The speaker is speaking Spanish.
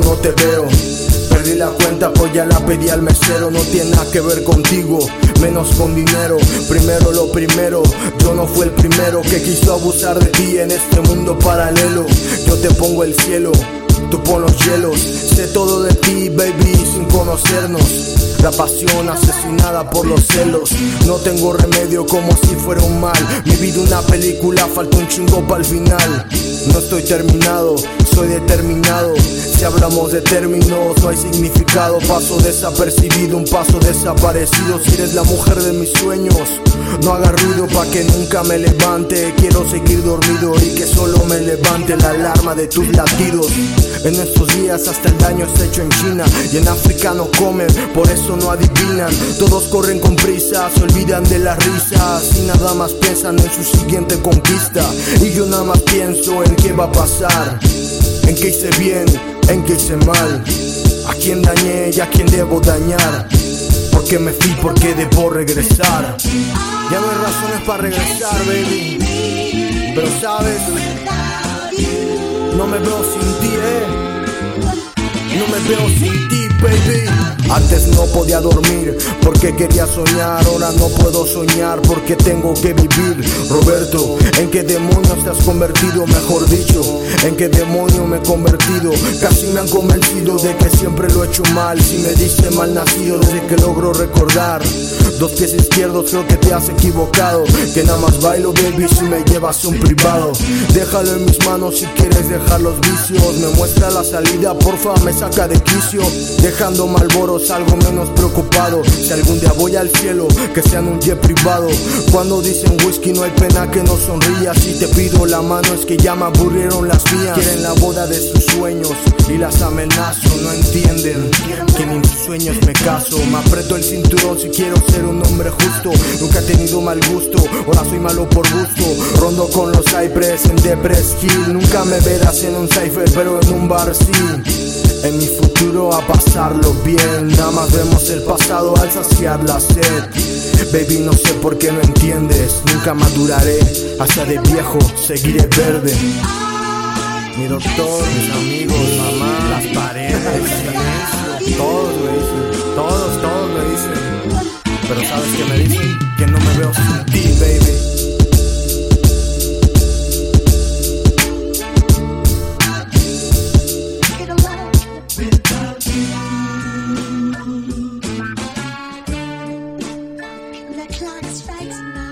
te veo. Perdí la cuenta, pues ya la pedí al mesero. No tiene nada que ver contigo, menos con dinero. Primero lo primero, yo no fui el primero que quiso abusar de ti en este mundo paralelo. Yo te pongo el cielo, tú pon los hielos. Sé todo de ti, baby, sin conocernos. La pasión asesinada por los celos. No tengo remedio como si fuera un mal. Mi vida una película, falta un chingo para el final. No estoy terminado, soy determinado. Si hablamos de términos, no hay significado. Paso desapercibido, un paso desaparecido. Si eres la mujer de mis sueños, no haga ruido pa' que nunca me levante. Quiero seguir dormido y que solo me levante la alarma de tus latidos. En estos días hasta el daño está hecho en China y en África no comen, por eso no adivinan. Todos corren con prisa, se olvidan de las risas y nada más piensan en su siguiente conquista. Y yo nada más pienso en qué va a pasar, en qué hice bien, en qué hice mal, a quién dañé y a quién debo dañar. Porque me fui, porque debo regresar. Ya no hay razones para regresar, baby. Pero sabes, no me veo sin ti, eh. No me veo sin ti, Antes no podía dormir porque quería soñar, ahora no puedo soñar porque tengo que vivir. Roberto, ¿en qué demonios te has convertido? Mejor dicho, ¿en qué demonio me he convertido? Casi me han convencido de que siempre lo he hecho mal. Si me dice mal nacido desde que logro recordar. Dos pies izquierdos creo que te has equivocado Que nada más bailo baby si me llevas un privado Déjalo en mis manos si quieres dejar los vicios Me muestra la salida porfa me saca de quicio Dejando malboros algo menos preocupado Si algún día voy al cielo que sea en un jet privado Cuando dicen whisky no hay pena que no sonría Si te pido la mano es que ya me aburrieron las mías Quieren la boda de sus sueños y las amenazo No entienden que ni en sus sueños me caso Me aprieto el cinturón si quiero ser un hombre justo. Nunca he tenido mal gusto, ahora soy malo por gusto. Rondo con los Cypress en Depres Hill. Nunca me verás en un cipher, pero en un bar sí. En mi futuro a pasarlo bien. Nada más vemos el pasado al saciar la sed. Baby, no sé por qué no entiendes. Nunca maduraré. Hasta de viejo seguiré verde. Mi doctor, mis amigos, mamá, The clock strikes nine,